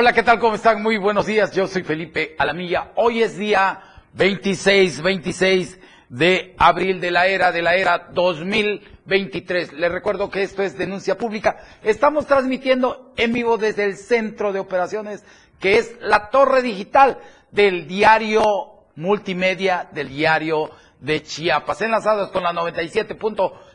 Hola, ¿qué tal? ¿Cómo están? Muy buenos días. Yo soy Felipe Alamilla. Hoy es día 26, 26 de abril de la era, de la era 2023. Les recuerdo que esto es denuncia pública. Estamos transmitiendo en vivo desde el centro de operaciones, que es la torre digital del diario multimedia, del diario de Chiapas, enlazados con la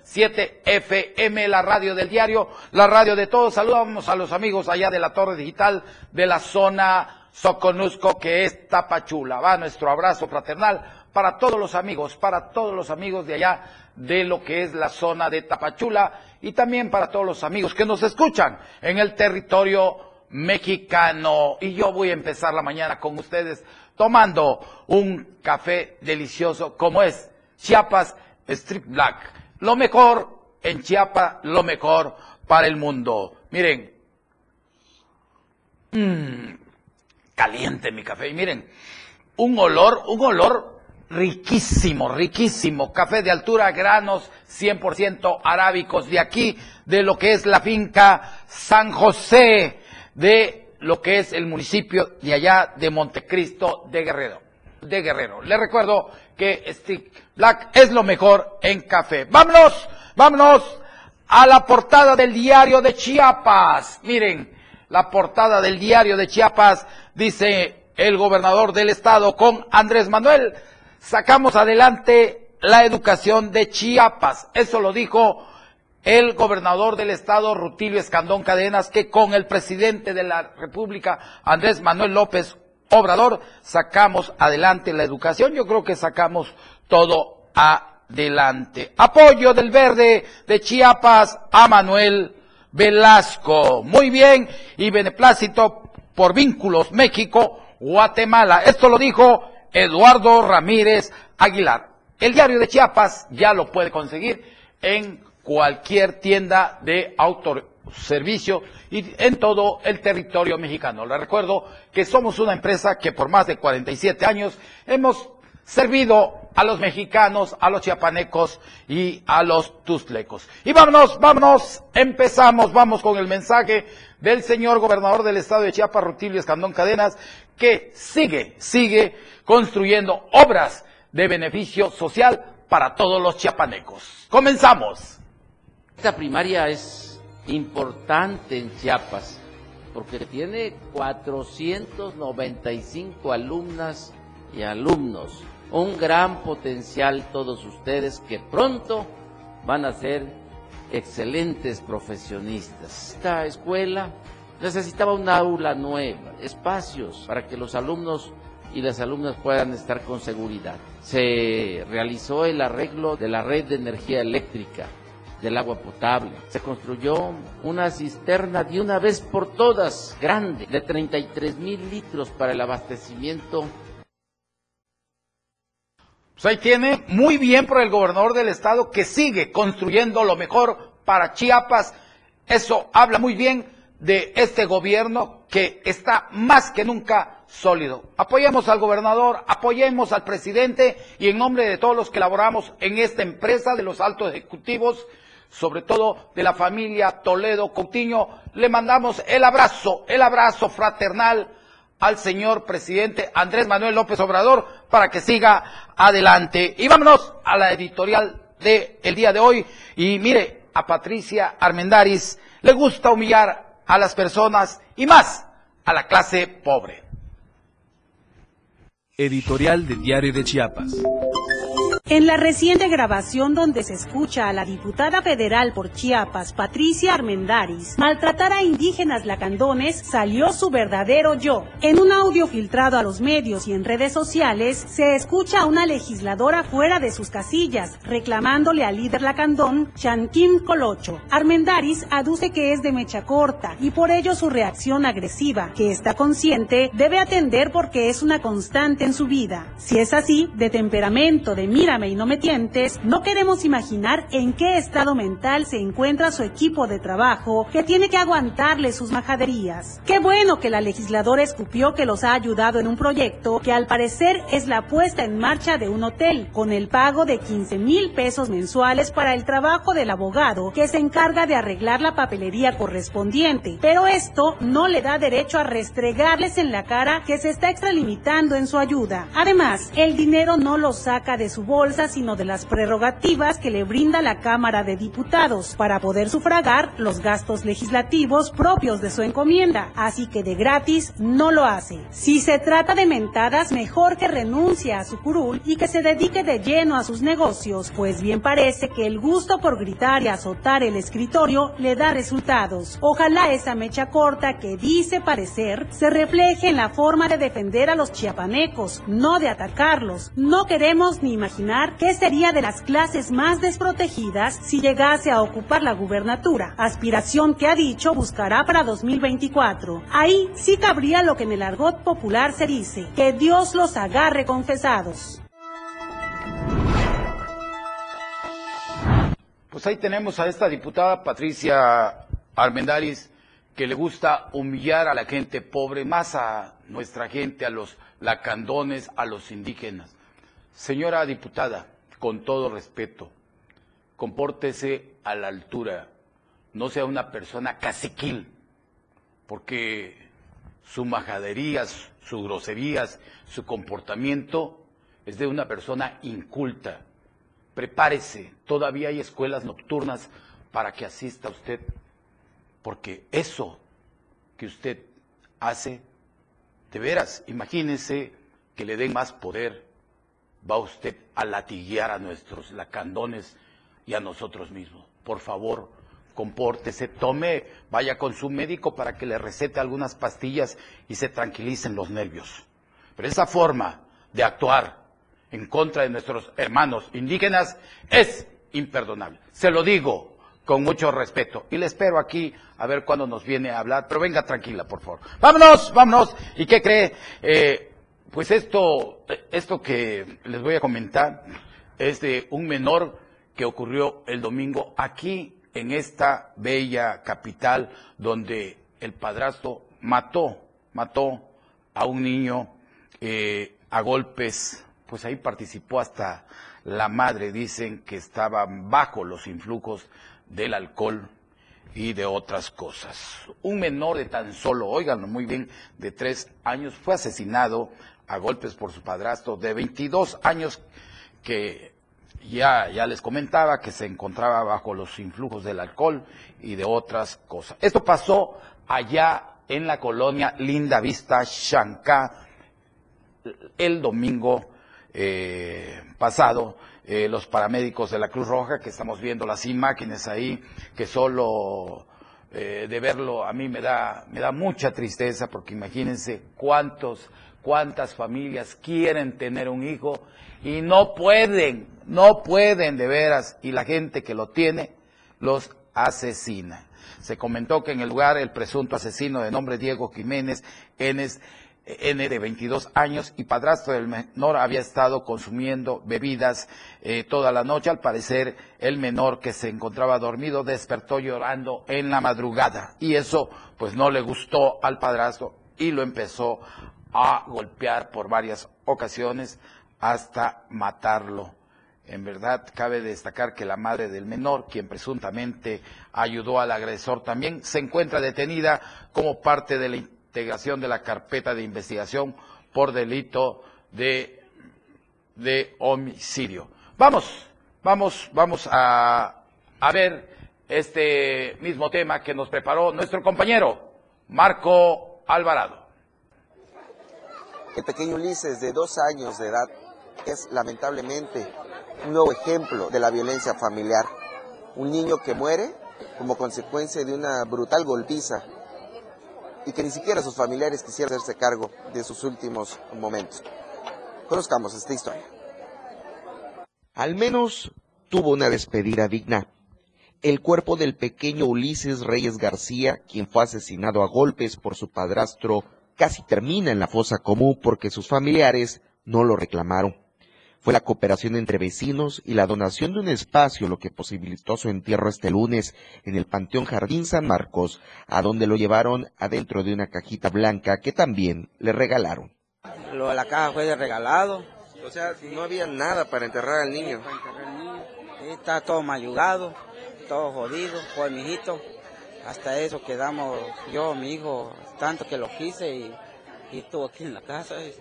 97.7 FM, la radio del diario, la radio de todos. Saludamos a los amigos allá de la torre digital de la zona Soconusco, que es Tapachula. Va nuestro abrazo fraternal para todos los amigos, para todos los amigos de allá de lo que es la zona de Tapachula y también para todos los amigos que nos escuchan en el territorio mexicano. Y yo voy a empezar la mañana con ustedes tomando un café delicioso como es Chiapas Strip Black. Lo mejor en Chiapas, lo mejor para el mundo. Miren, mmm, caliente mi café. Y miren, un olor, un olor riquísimo, riquísimo. Café de altura, granos 100% arábicos de aquí, de lo que es la finca San José, de lo que es el municipio de allá de Montecristo de Guerrero. De Guerrero. Les recuerdo que Stick Black es lo mejor en café. Vámonos, vámonos a la portada del diario de Chiapas. Miren, la portada del diario de Chiapas dice el gobernador del estado con Andrés Manuel. Sacamos adelante la educación de Chiapas. Eso lo dijo el gobernador del estado, Rutilio Escandón Cadenas, que con el presidente de la República, Andrés Manuel López Obrador, sacamos adelante la educación. Yo creo que sacamos todo adelante. Apoyo del verde de Chiapas a Manuel Velasco. Muy bien. Y beneplácito por vínculos México-Guatemala. Esto lo dijo Eduardo Ramírez Aguilar. El diario de Chiapas ya lo puede conseguir en cualquier tienda de autoservicio y en todo el territorio mexicano. Le recuerdo que somos una empresa que por más de 47 años hemos servido a los mexicanos, a los chiapanecos y a los tuzlecos. Y vámonos, vámonos, empezamos, vamos con el mensaje del señor gobernador del estado de Chiapas, Rutilio Escandón Cadenas, que sigue, sigue construyendo obras de beneficio social para todos los chiapanecos. Comenzamos. Esta primaria es importante en Chiapas porque tiene 495 alumnas y alumnos. Un gran potencial todos ustedes que pronto van a ser excelentes profesionistas. Esta escuela necesitaba un aula nueva, espacios para que los alumnos y las alumnas puedan estar con seguridad. Se realizó el arreglo de la red de energía eléctrica del agua potable. Se construyó una cisterna de una vez por todas, grande, de 33 mil litros para el abastecimiento. Pues ahí tiene muy bien por el gobernador del estado que sigue construyendo lo mejor para Chiapas. Eso habla muy bien de este gobierno que está más que nunca sólido. Apoyemos al gobernador, apoyemos al presidente y en nombre de todos los que laboramos en esta empresa de los altos ejecutivos, sobre todo de la familia Toledo Coutinho, le mandamos el abrazo, el abrazo fraternal al señor presidente Andrés Manuel López Obrador para que siga adelante. Y vámonos a la editorial del el día de hoy. Y mire, a Patricia Armendaris le gusta humillar a las personas y más a la clase pobre. Editorial de Diario de Chiapas. En la reciente grabación donde se escucha a la diputada federal por Chiapas, Patricia Armendaris, maltratar a indígenas lacandones, salió su verdadero yo. En un audio filtrado a los medios y en redes sociales, se escucha a una legisladora fuera de sus casillas, reclamándole al líder lacandón, Chanquín Colocho. Armendaris aduce que es de mecha corta y por ello su reacción agresiva, que está consciente, debe atender porque es una constante en su vida. Si es así, de temperamento, de mira mírame y no me tientes, no queremos imaginar en qué estado mental se encuentra su equipo de trabajo que tiene que aguantarle sus majaderías. Qué bueno que la legisladora escupió que los ha ayudado en un proyecto que al parecer es la puesta en marcha de un hotel, con el pago de 15 mil pesos mensuales para el trabajo del abogado que se encarga de arreglar la papelería correspondiente. Pero esto no le da derecho a restregarles en la cara que se está extralimitando en su ayuda. Además, el dinero no lo saca de su bolsa, sino de las prerrogativas que le brinda la Cámara de Diputados para poder sufragar los gastos legislativos propios de su encomienda. Así que de gratis no lo hace. Si se trata de mentadas, mejor que renuncie a su curul y que se dedique de lleno a sus negocios, pues bien parece que el gusto por gritar y azotar el escritorio le da resultados. Ojalá esa mecha corta que dice parecer se refleje en la forma de defender a los chiapanecos, no de atacarlos. No queremos ni imaginar qué sería de las clases más desprotegidas si llegase a ocupar la gubernatura, aspiración que ha dicho buscará para 2024. Ahí sí cabría lo que en el argot popular se dice, que Dios los agarre confesados. Pues ahí tenemos a esta diputada Patricia Armendáriz que le gusta humillar a la gente pobre, más a nuestra gente, a los lacandones, a los indígenas. Señora diputada, con todo respeto, compórtese a la altura, no sea una persona caciquil, porque su majaderías, sus groserías, su comportamiento es de una persona inculta. Prepárese, todavía hay escuelas nocturnas para que asista usted, porque eso que usted hace, de veras, imagínese que le den más poder, va usted a latiguear a nuestros lacandones y a nosotros mismos. Por favor, compórtese, tome, vaya con su médico para que le recete algunas pastillas y se tranquilicen los nervios. Pero esa forma de actuar en contra de nuestros hermanos indígenas es imperdonable. Se lo digo con mucho respeto. Y le espero aquí a ver cuándo nos viene a hablar. Pero venga tranquila, por favor. Vámonos, vámonos. ¿Y qué cree? Eh, pues esto, esto que les voy a comentar es de un menor que ocurrió el domingo aquí en esta bella capital donde el padrastro mató, mató a un niño eh, a golpes pues ahí participó hasta la madre, dicen que estaba bajo los influjos del alcohol y de otras cosas. Un menor de tan solo, óiganlo muy bien, de tres años fue asesinado a golpes por su padrastro de 22 años que ya, ya les comentaba que se encontraba bajo los influjos del alcohol y de otras cosas. Esto pasó allá en la colonia Linda Vista, Shankar, el domingo eh, pasado, eh, los paramédicos de la Cruz Roja, que estamos viendo las imágenes ahí, que solo eh, de verlo a mí me da, me da mucha tristeza, porque imagínense cuántos, cuántas familias quieren tener un hijo y no pueden, no pueden de veras, y la gente que lo tiene los asesina. Se comentó que en el lugar el presunto asesino de nombre Diego Jiménez N de 22 años y padrastro del menor había estado consumiendo bebidas eh, toda la noche. Al parecer, el menor que se encontraba dormido despertó llorando en la madrugada y eso pues no le gustó al padrastro y lo empezó a golpear por varias ocasiones hasta matarlo. En verdad, cabe destacar que la madre del menor, quien presuntamente ayudó al agresor también, se encuentra detenida como parte de la integración de la carpeta de investigación por delito de, de homicidio. Vamos, vamos, vamos a, a ver este mismo tema que nos preparó nuestro compañero Marco Alvarado. El pequeño Ulises de dos años de edad es lamentablemente un nuevo ejemplo de la violencia familiar. Un niño que muere como consecuencia de una brutal golpiza y que ni siquiera sus familiares quisieran hacerse cargo de sus últimos momentos. Conozcamos esta historia. Al menos tuvo una despedida digna. El cuerpo del pequeño Ulises Reyes García, quien fue asesinado a golpes por su padrastro, casi termina en la fosa común porque sus familiares no lo reclamaron. Fue la cooperación entre vecinos y la donación de un espacio lo que posibilitó su entierro este lunes en el Panteón Jardín San Marcos, a donde lo llevaron adentro de una cajita blanca que también le regalaron. Lo de la caja fue de regalado. O sea, no había nada para enterrar al niño. Está todo mayugado, todo jodido, pues mi hijito. Hasta eso quedamos yo, mi hijo, tanto que lo quise y, y estuvo aquí en la casa. Y,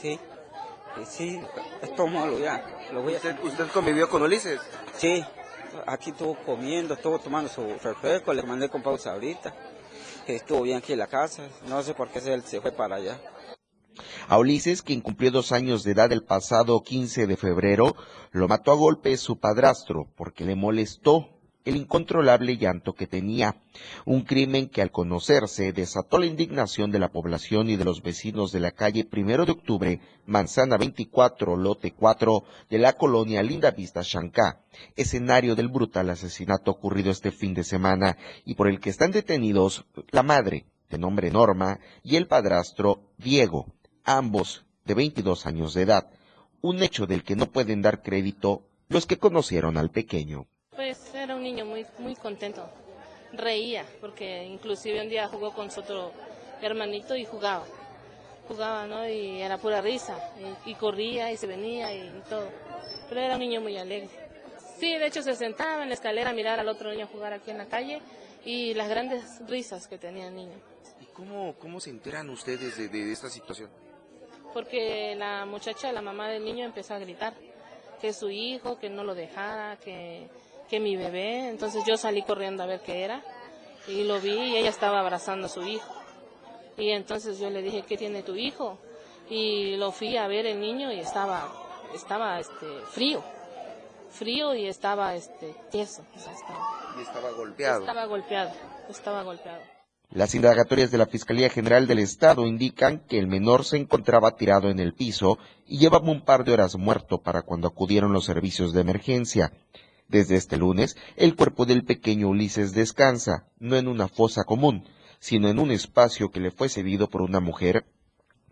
sí, y sí, esto malo ya. Lo voy a... ¿Usted, ¿Usted convivió con Ulises? Sí, aquí estuvo comiendo, estuvo tomando su refresco, le mandé con pausa ahorita. Que estuvo bien aquí en la casa, no sé por qué él se fue para allá. A Ulises, quien cumplió dos años de edad el pasado 15 de febrero, lo mató a golpes su padrastro porque le molestó el incontrolable llanto que tenía, un crimen que al conocerse desató la indignación de la población y de los vecinos de la calle Primero de Octubre, Manzana 24, Lote 4 de la colonia Linda Vista Chancá, escenario del brutal asesinato ocurrido este fin de semana y por el que están detenidos la madre, de nombre Norma, y el padrastro Diego, ambos de 22 años de edad, un hecho del que no pueden dar crédito los que conocieron al pequeño. Pues era un niño muy, muy contento, reía, porque inclusive un día jugó con su otro hermanito y jugaba, jugaba, ¿no? Y era pura risa, y, y corría y se venía y, y, todo, pero era un niño muy alegre. Sí, de hecho se sentaba en la escalera a mirar al otro niño jugar aquí en la calle y las grandes risas que tenía el niño. ¿Y cómo, cómo se enteran ustedes de, de esta situación? Porque la muchacha, la mamá del niño empezó a gritar que su hijo, que no lo dejara, que que mi bebé, entonces yo salí corriendo a ver qué era y lo vi y ella estaba abrazando a su hijo. Y entonces yo le dije, ¿qué tiene tu hijo? Y lo fui a ver el niño y estaba, estaba este, frío, frío y estaba este, tieso. O sea, estaba, y estaba golpeado. Estaba golpeado, estaba golpeado. Las indagatorias de la Fiscalía General del Estado indican que el menor se encontraba tirado en el piso y llevaba un par de horas muerto para cuando acudieron los servicios de emergencia. Desde este lunes, el cuerpo del pequeño Ulises descansa, no en una fosa común, sino en un espacio que le fue cedido por una mujer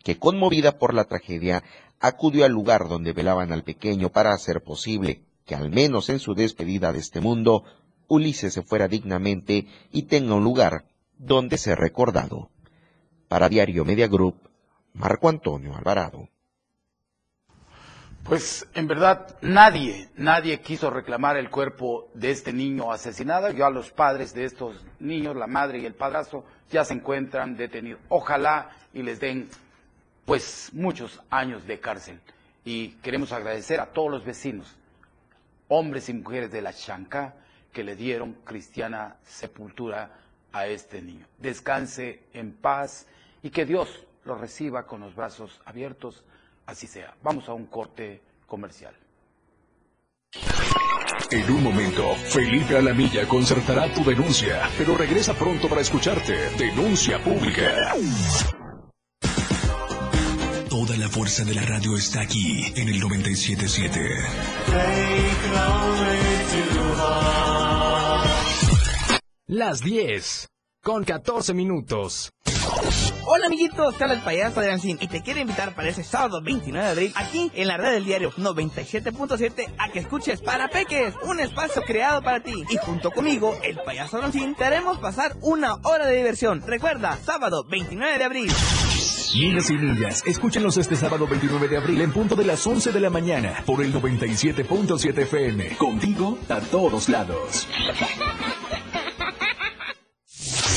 que, conmovida por la tragedia, acudió al lugar donde velaban al pequeño para hacer posible que, al menos en su despedida de este mundo, Ulises se fuera dignamente y tenga un lugar donde ser recordado. Para Diario Media Group, Marco Antonio Alvarado. Pues en verdad nadie, nadie quiso reclamar el cuerpo de este niño asesinado. Ya los padres de estos niños, la madre y el padrastro, ya se encuentran detenidos. Ojalá y les den pues muchos años de cárcel. Y queremos agradecer a todos los vecinos, hombres y mujeres de la Chancá, que le dieron cristiana sepultura a este niño. Descanse en paz y que Dios lo reciba con los brazos abiertos así sea. Vamos a un corte comercial. En un momento, Felipe Alamilla concertará tu denuncia, pero regresa pronto para escucharte. Denuncia pública. Toda la fuerza de la radio está aquí en el 977. Las 10 con 14 minutos. Hola amiguitos, te habla el payaso de Ancín y te quiero invitar para ese sábado 29 de abril aquí en la red del diario 97.7 a que escuches Para Peques, un espacio creado para ti. Y junto conmigo, el payaso Ancín, te haremos pasar una hora de diversión. Recuerda, sábado 29 de abril. Niñas y niñas, escúchenos este sábado 29 de abril en punto de las 11 de la mañana por el 97.7 FM. Contigo a todos lados.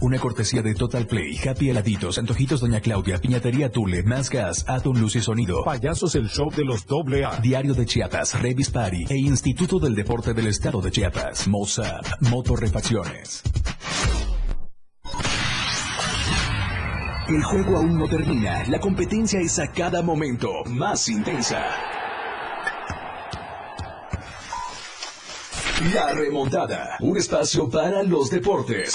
Una cortesía de Total Play, Happy Heladitos, Antojitos Doña Claudia, Piñatería Tule, Más Gas, Atom Luz y Sonido. Payasos el show de los doble A. Diario de Chiapas, Revis Party e Instituto del Deporte del Estado de Chiapas. Mozart, Motorrefacciones. El juego aún no termina. La competencia es a cada momento más intensa. La remontada. Un espacio para los deportes.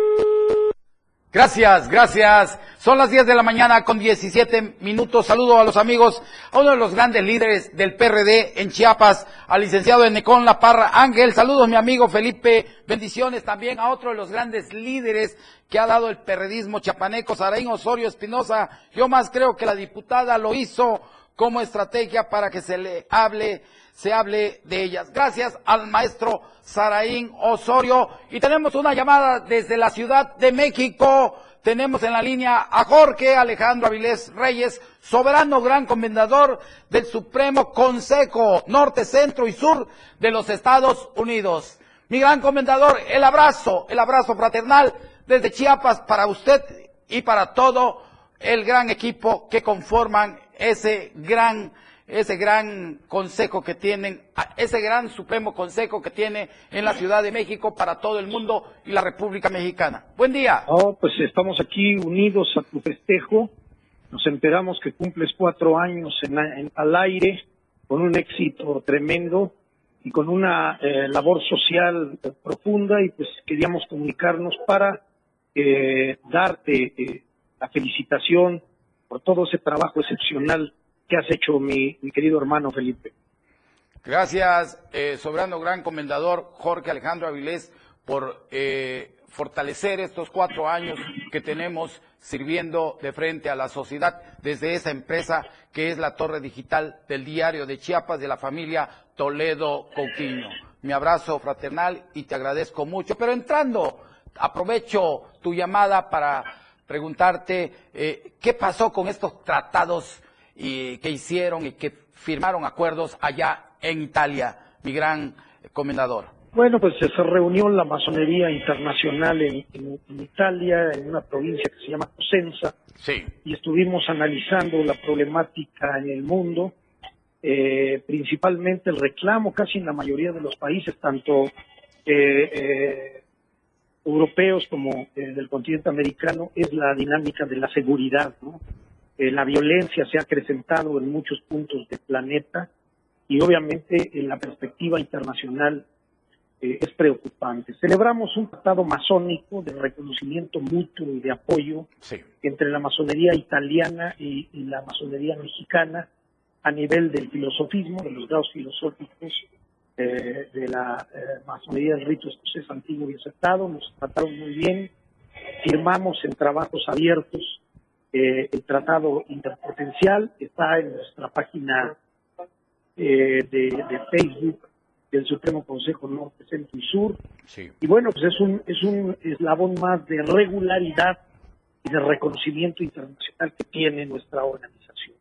Gracias, gracias. Son las 10 de la mañana con 17 minutos. Saludo a los amigos, a uno de los grandes líderes del PRD en Chiapas, al licenciado Enecón La Parra Ángel. Saludos, mi amigo Felipe. Bendiciones también a otro de los grandes líderes que ha dado el perredismo chiapaneco, Saraín Osorio Espinosa. Yo más creo que la diputada lo hizo como estrategia para que se le hable se hable de ellas. Gracias al maestro Saraín Osorio. Y tenemos una llamada desde la Ciudad de México. Tenemos en la línea a Jorge Alejandro Avilés Reyes, soberano gran comendador del Supremo Consejo Norte, Centro y Sur de los Estados Unidos. Mi gran comendador, el abrazo, el abrazo fraternal desde Chiapas para usted y para todo el gran equipo que conforman ese gran ese gran consejo que tienen, ese gran supremo consejo que tiene en la Ciudad de México para todo el mundo y la República Mexicana. Buen día. Oh, pues estamos aquí unidos a tu festejo. Nos enteramos que cumples cuatro años en, al aire con un éxito tremendo y con una eh, labor social profunda y pues queríamos comunicarnos para eh, darte eh, la felicitación por todo ese trabajo excepcional que has hecho, mi, querido hermano Felipe. Gracias, eh, sobrano gran comendador Jorge Alejandro Avilés, por eh, fortalecer estos cuatro años que tenemos sirviendo de frente a la sociedad desde esa empresa que es la torre digital del diario de Chiapas de la familia Toledo Coutinho. Mi abrazo fraternal y te agradezco mucho. Pero entrando, aprovecho tu llamada para preguntarte eh, qué pasó con estos tratados y que hicieron y que firmaron acuerdos allá en Italia, mi gran comendador? Bueno, pues se reunió la masonería internacional en, Italia, en una provincia que se llama Cosenza, sí. y estuvimos analizando la problemática en el mundo, eh, principalmente el reclamo casi en la mayoría de los países, tanto eh, eh, europeos como del continente americano, es la dinámica de la seguridad, ¿no? Eh, la violencia se ha acrecentado en muchos puntos del planeta y obviamente en la perspectiva internacional eh, es preocupante. Celebramos un tratado masónico de reconocimiento mutuo y de apoyo entre la masonería italiana y, la masonería mexicana a nivel del filosofismo, de los grados filosóficos eh, de la masonería del rito escocés antiguo y aceptado. Nos trataron muy bien, firmamos en trabajos abiertos eh, el tratado interpotencial está en nuestra página eh, de, Facebook del Supremo Consejo Norte, Centro y Sur. Y bueno, pues es un, es un eslabón más de regularidad y de reconocimiento internacional que tiene nuestra organización.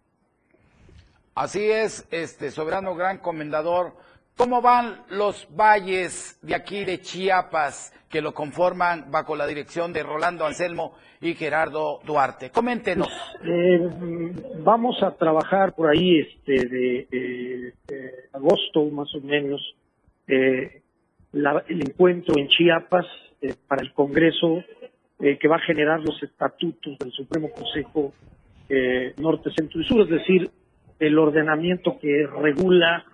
Así es, este soberano gran comendador ¿Cómo van los valles de aquí de Chiapas que lo conforman bajo la dirección de Rolando Anselmo y Gerardo Duarte? Coméntenos. Eh, vamos a trabajar por ahí este de, eh, eh, agosto más o menos eh, la- el encuentro en Chiapas eh, para el Congreso eh, que va a generar los estatutos del Supremo Consejo eh, Norte, Centro y Sur, es decir, el ordenamiento que regula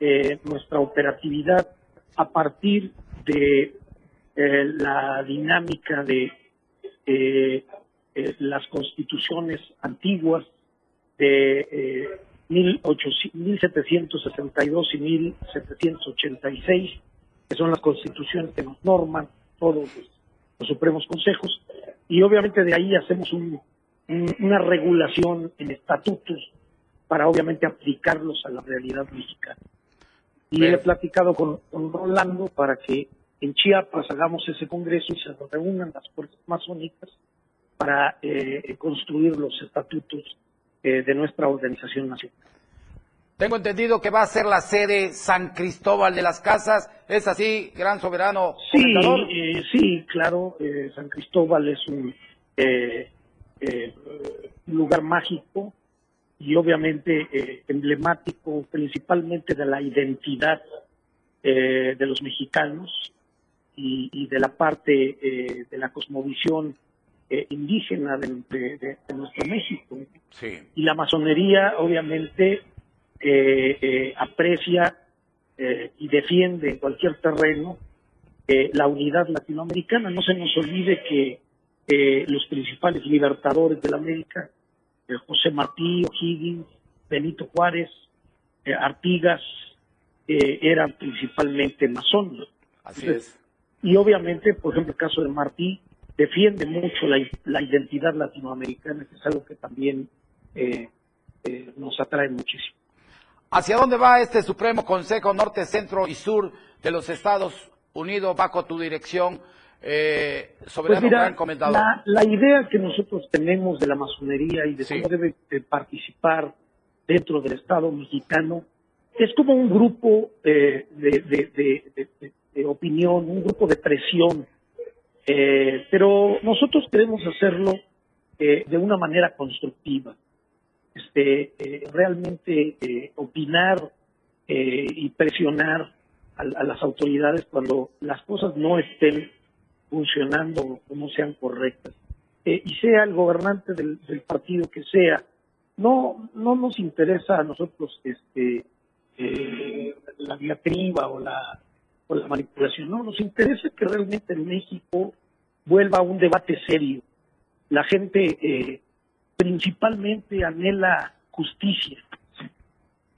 eh, nuestra operatividad a partir de eh, la dinámica de eh, eh, las constituciones antiguas de eh, 1800 1762 y 1786, que son las constituciones que nos norman todos los, los supremos consejos, y obviamente de ahí hacemos un- un- una regulación en estatutos para obviamente aplicarlos a la realidad mexicana. Y he platicado con, con Rolando para que en Chiapas hagamos ese congreso y se reúnan las fuerzas masónicas para eh, construir los estatutos eh, de nuestra organización nacional. Tengo entendido que va a ser la sede San Cristóbal de las Casas. ¿Es así, gran soberano Sí, eh, sí, claro, eh, San Cristóbal es un lugar mágico y obviamente eh, emblemático principalmente de la identidad eh, de los mexicanos y, y de la parte eh, de la cosmovisión eh, indígena de, de- de- de nuestro México. Sí. Y la masonería obviamente eh, eh, aprecia y defiende en cualquier terreno eh, la unidad latinoamericana. No se nos olvide que los principales libertadores de la América, eh, José Martí, O'Higgins, Benito Juárez, eh, Artigas, eh, eran principalmente masones. Así es. Y obviamente, por ejemplo, el caso de Martí defiende mucho la, la identidad latinoamericana, que es algo que también eh, eh, nos atrae muchísimo. ¿Hacia dónde va este Supremo Consejo Norte, Centro y Sur de los Estados Unidos bajo tu dirección, eh, Pues mira, gran comentador? la, la idea que nosotros tenemos de la masonería y de cómo debe de participar dentro del Estado mexicano es como un grupo eh, de, de- de- opinión, un grupo de presión, Eh, pero nosotros queremos hacerlo eh, de una manera constructiva, este, realmente opinar eh, y presionar a, a las autoridades cuando las cosas no estén funcionando o no sean correctas. Eh, y sea el gobernante del, del partido que sea, no, no nos interesa a nosotros este, eh, la diatriba o la, o la manipulación, no, nos interesa que realmente en México vuelva a un debate serio. La gente eh, principalmente anhela justicia.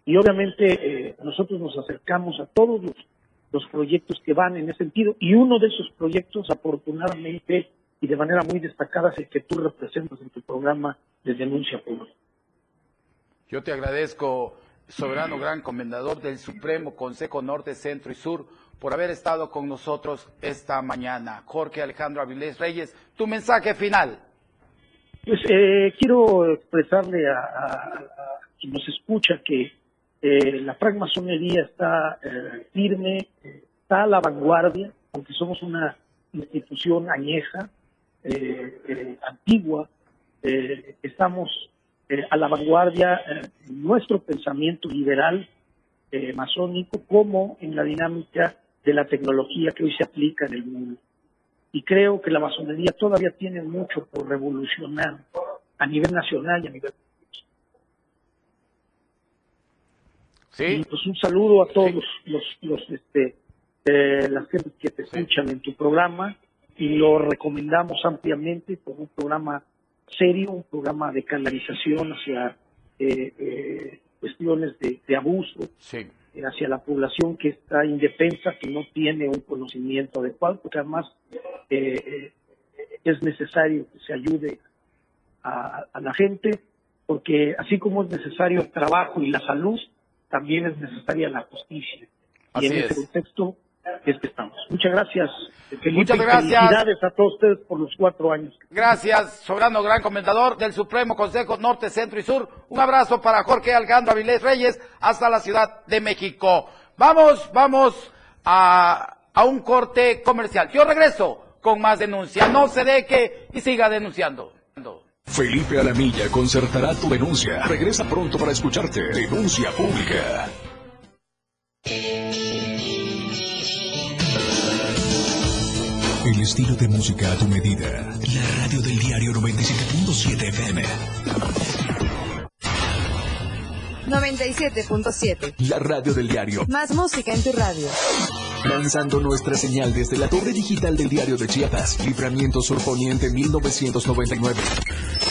Y obviamente eh, nosotros nos acercamos a todos los, los proyectos que van en ese sentido y uno de esos proyectos afortunadamente y de manera muy destacada es el que tú representas en tu programa de denuncia pública. Yo te agradezco, soberano gran comendador del Supremo Consejo Norte, Centro y Sur, por haber estado con nosotros esta mañana. Jorge Alejandro Avilés Reyes, tu mensaje final. Pues eh, quiero expresarle a, a- a quien nos escucha que eh, la francmasonería está eh, firme, está a la vanguardia, aunque somos una institución añeja, eh, eh, antigua, eh, estamos a la vanguardia en nuestro pensamiento liberal masónico como en la dinámica de la tecnología que hoy se aplica en el mundo. Y creo que la masonería todavía tiene mucho por revolucionar a nivel nacional y a nivel y pues un saludo a todos los, los, este eh, las gentes que te escuchan en tu programa y lo recomendamos ampliamente como un programa serio un programa de canalización hacia eh, eh, cuestiones de, de abuso Sí. hacia la población que está indefensa, que no tiene un conocimiento adecuado, porque además es necesario que se ayude a, a la gente, porque así como es necesario el trabajo y la salud, también es necesaria la justicia. Así y en ese es. contexto es que estamos. Muchas gracias, Felipe, Muchas gracias. felicidades a todos ustedes por los cuatro años. Gracias, soberano gran comendador del Supremo Consejo Norte, Centro y Sur. Un abrazo para Jorge Alejandro Avilés Reyes hasta la Ciudad de México. Vamos, vamos a, a un corte comercial. Yo regreso con más denuncia. No se deje y siga denunciando. Felipe Alamilla concertará tu denuncia. Regresa pronto para escucharte. Denuncia pública. El estilo de música a tu medida. La radio del diario 97.7 FM. 97.7. La radio del diario. Más música en tu radio. Lanzando nuestra señal desde la torre digital del diario de Chiapas. Libramiento Surponiente 1999.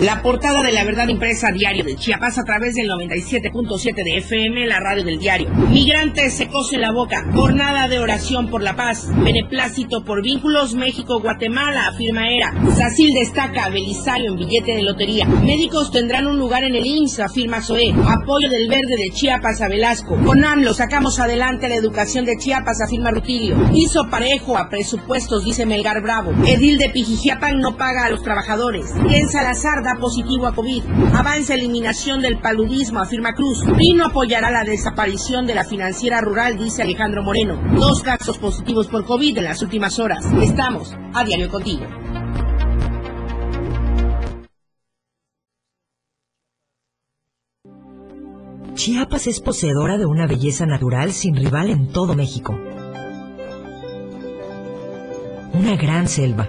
La portada de la verdad impresa diario de Chiapas a través del 97.7 de FM, la radio del diario. Migrantes se cosen la boca. Jornada de oración por la paz. Beneplácito por vínculos México-Guatemala, afirma ERA. Sacil destaca a Belisario en billete de lotería. Médicos tendrán un lugar en el IMSS, afirma SOE. Apoyo del verde de Chiapas a Velasco. Con AMLO sacamos adelante la educación de Chiapas, afirma Rutilio. Hizo parejo a presupuestos, dice Melgar Bravo. Edil de Pijijiapan no paga a los trabajadores. Ken Salazar da positivo a COVID. Avanza eliminación del paludismo, afirma Cruz. no apoyará la desaparición de la financiera rural, dice Alejandro Moreno. Dos casos positivos por COVID en las últimas horas. Estamos a diario contigo. Chiapas es poseedora de una belleza natural sin rival en todo México. Una gran selva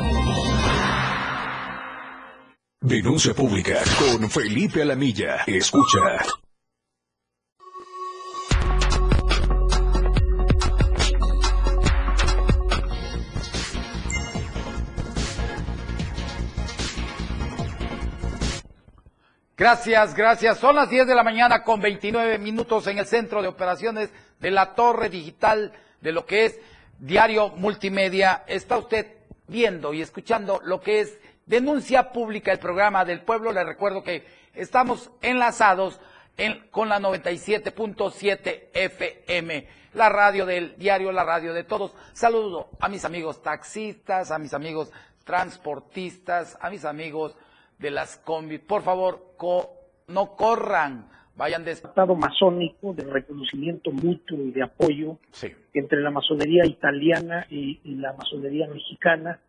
Denuncia pública con Felipe Alamilla. Escucha. Gracias, gracias. Son las 10 de la mañana con 29 minutos en el centro de operaciones de la torre digital de lo que es Diario Multimedia. Está usted viendo y escuchando lo que es Denuncia Pública, el programa del pueblo. Le recuerdo que estamos enlazados con la 97.7 FM, la radio del diario, la radio de todos. Saludo a mis amigos taxistas, a mis amigos transportistas, a mis amigos de las combi. Por favor, no corran, vayan de Estado masónico de reconocimiento mutuo y de apoyo entre la masonería italiana y la masonería mexicana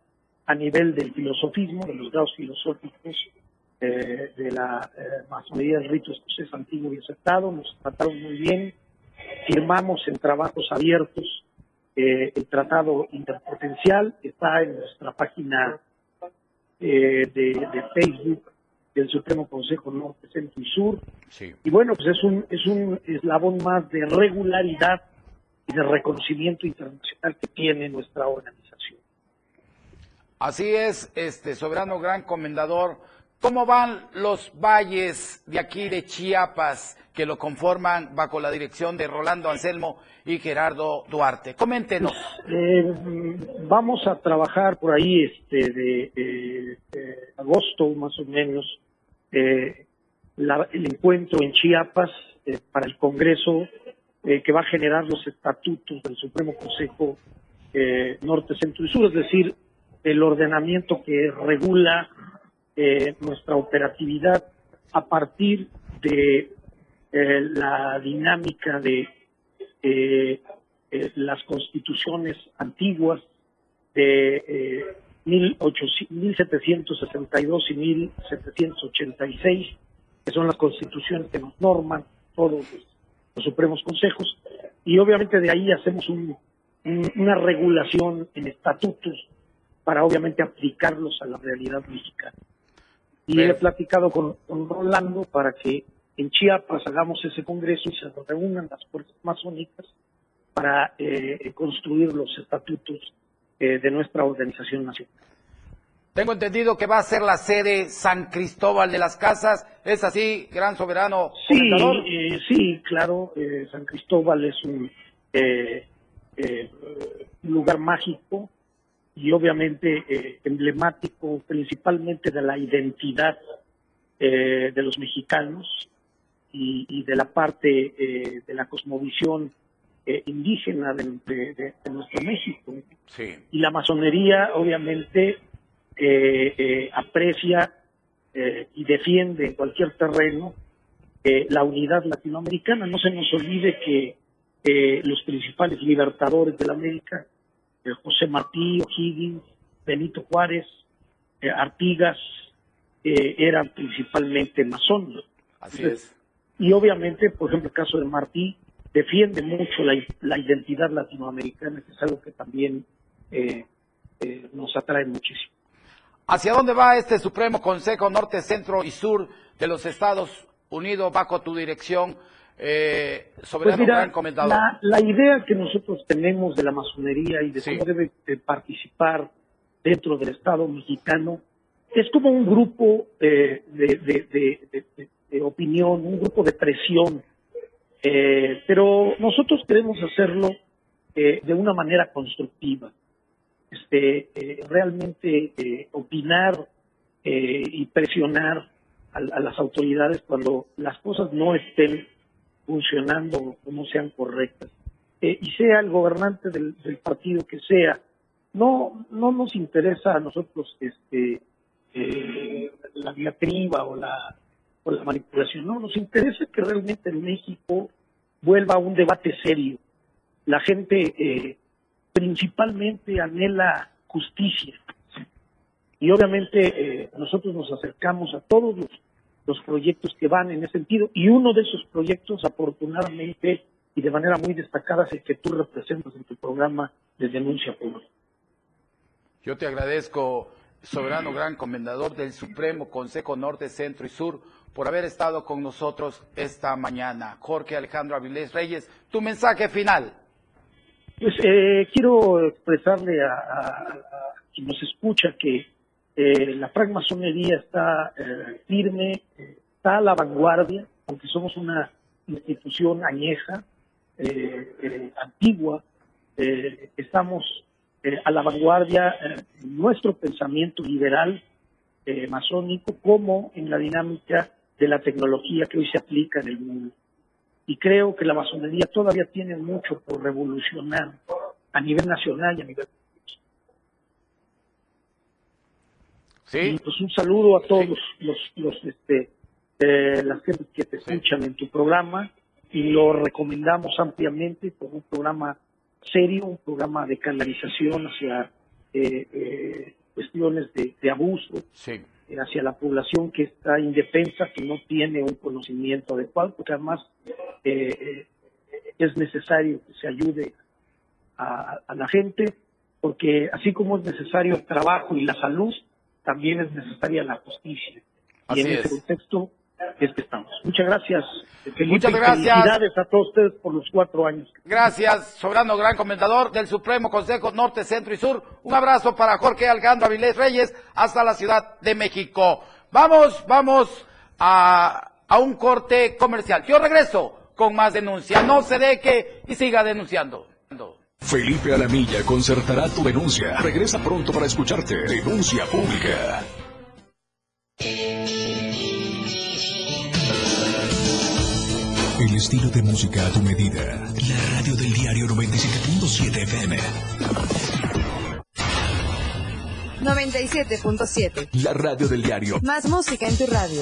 a nivel del filosofismo, de los grados filosóficos eh, de la eh, masonería del rito escocés antiguo y aceptado, nos trataron muy bien, firmamos en trabajos abiertos eh, el tratado interpotencial, está en nuestra página de, de, Facebook del Supremo Consejo Norte, Centro y Sur, y bueno, pues es un, es un eslabón más de regularidad y de reconocimiento internacional que tiene nuestra organización. Así es, este soberano gran comendador. ¿Cómo van los valles de aquí de Chiapas que lo conforman bajo la dirección de Rolando Anselmo y Gerardo Duarte? Coméntenos. Eh, vamos a trabajar por ahí este de, agosto más o menos eh, el encuentro en Chiapas eh, para el Congreso que va a generar los estatutos del Supremo Consejo Norte, Centro y Sur, es decir, el ordenamiento que regula eh, nuestra operatividad a partir de eh, la dinámica de eh, eh, las constituciones antiguas de eh, 1800 1762 y 1786, que son las constituciones que nos norman todos los, supremos consejos, y obviamente de ahí hacemos un- una regulación en estatutos para obviamente aplicarlos a la realidad mexicana. Y he platicado con, con Rolando para que en Chiapas hagamos ese congreso y se reúnan las fuerzas masónicas para eh, construir los estatutos eh, de nuestra organización nacional. Tengo entendido que va a ser la sede San Cristóbal de las Casas. ¿Es así, gran soberano Sí, eh, sí, claro, San Cristóbal es un lugar mágico y obviamente eh, emblemático principalmente de la identidad eh, de los mexicanos y, y de la parte eh, de la cosmovisión eh, indígena de, de- de- de nuestro México. Sí. Y la masonería obviamente aprecia y defiende en cualquier terreno eh, la unidad latinoamericana. No se nos olvide que los principales libertadores de la América, eh, José Martí, O'Higgins, Benito Juárez, eh, Artigas, eh, eran principalmente masones. Así es. Y obviamente, por ejemplo, el caso de Martí defiende mucho la, la identidad latinoamericana, que es algo que también eh, eh, nos atrae muchísimo. ¿Hacia dónde va este Supremo Consejo Norte, Centro y Sur de los Estados Unidos bajo tu dirección, eh, Pues soberano mira, gran comentador? la, la idea que nosotros tenemos de la masonería y de cómo debe de participar dentro del Estado mexicano es como un grupo eh, de, de- de- opinión, un grupo de presión, Eh, pero nosotros queremos hacerlo eh, de una manera constructiva, este, realmente opinar eh, y presionar a, a las autoridades cuando las cosas no estén funcionando o no sean correctas. Eh, y sea el gobernante del, del partido que sea, no, no nos interesa a nosotros este, eh, la diatriba o la, o la manipulación, no, nos interesa que realmente en México vuelva a un debate serio. La gente eh, principalmente anhela justicia. Y obviamente eh, nosotros nos acercamos a todos los, los proyectos que van en ese sentido. Y uno de esos proyectos, afortunadamente y de manera muy destacada, es el que tú representas en tu programa de denuncia pública. Yo te agradezco, soberano gran comendador del Supremo Consejo Norte, Centro y Sur, por haber estado con nosotros esta mañana. Jorge Alejandro Avilés Reyes, tu mensaje final. Pues eh, quiero expresarle a, a- a quien nos escucha que eh, la francmasonería está eh, firme, está a la vanguardia, aunque somos una institución añeja, eh, eh, antigua, eh, estamos a la vanguardia en nuestro pensamiento liberal masónico como en la dinámica de la tecnología que hoy se aplica en el mundo. Y creo que la masonería todavía tiene mucho por revolucionar a nivel nacional y a nivel Sí. Y pues un saludo a todos los, los este eh, las gentes que te escuchan en tu programa y lo recomendamos ampliamente como un programa serio, un programa de canalización hacia eh, eh, cuestiones de, de abuso, Sí. hacia la población que está indefensa, que no tiene un conocimiento adecuado, porque además es necesario que se ayude a, a la gente, porque así como es necesario el trabajo y la salud, también es necesaria la justicia. Así y en ese es. contexto es que estamos. Muchas gracias, Felipe, Muchas gracias. Felicidades a todos ustedes por los cuatro años. Gracias, soberano gran comendador del Supremo Consejo Norte, Centro y Sur. Un abrazo para Jorge Alejandro Avilés Reyes hasta la Ciudad de México. Vamos, vamos a, a un corte comercial. Yo regreso con más denuncia. No se deje y siga denunciando. Felipe Alamilla concertará tu denuncia. Regresa pronto para escucharte. Denuncia pública. El estilo de música a tu medida. La radio del diario 97.7 FM. 97.7. La radio del diario. Más música en tu radio.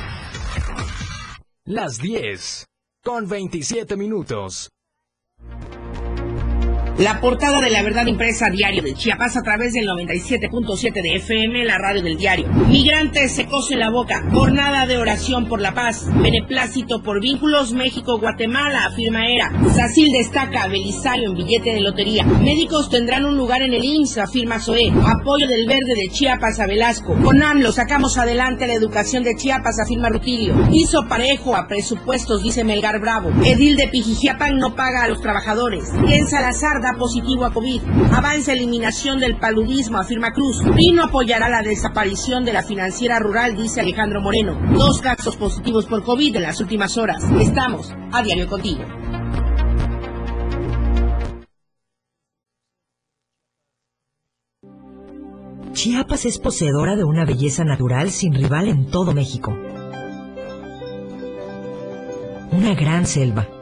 Las 10 con 27 minutos. La portada de la verdad impresa diario de Chiapas a través del 97.7 de FM, la radio del diario. Migrantes se cosen la boca. Jornada de oración por la paz. Beneplácito por vínculos México-Guatemala, afirma ERA. Sacil destaca a Belisario en billete de lotería. Médicos tendrán un lugar en el IMSS, afirma Zoé. Apoyo del verde de Chiapas a Velasco. Con AMLO sacamos adelante la educación de Chiapas, afirma Rutilio. Hizo parejo a presupuestos, dice Melgar Bravo. Edil de Pijijiapan no paga a los trabajadores. Ken Salazar da positivo a COVID. Avanza eliminación del paludismo, afirma Cruz. Pino apoyará la desaparición de la financiera rural, dice Alejandro Moreno. Dos casos positivos por COVID en las últimas horas. Estamos a diario contigo. Chiapas es poseedora de una belleza natural sin rival en todo México. Una gran selva,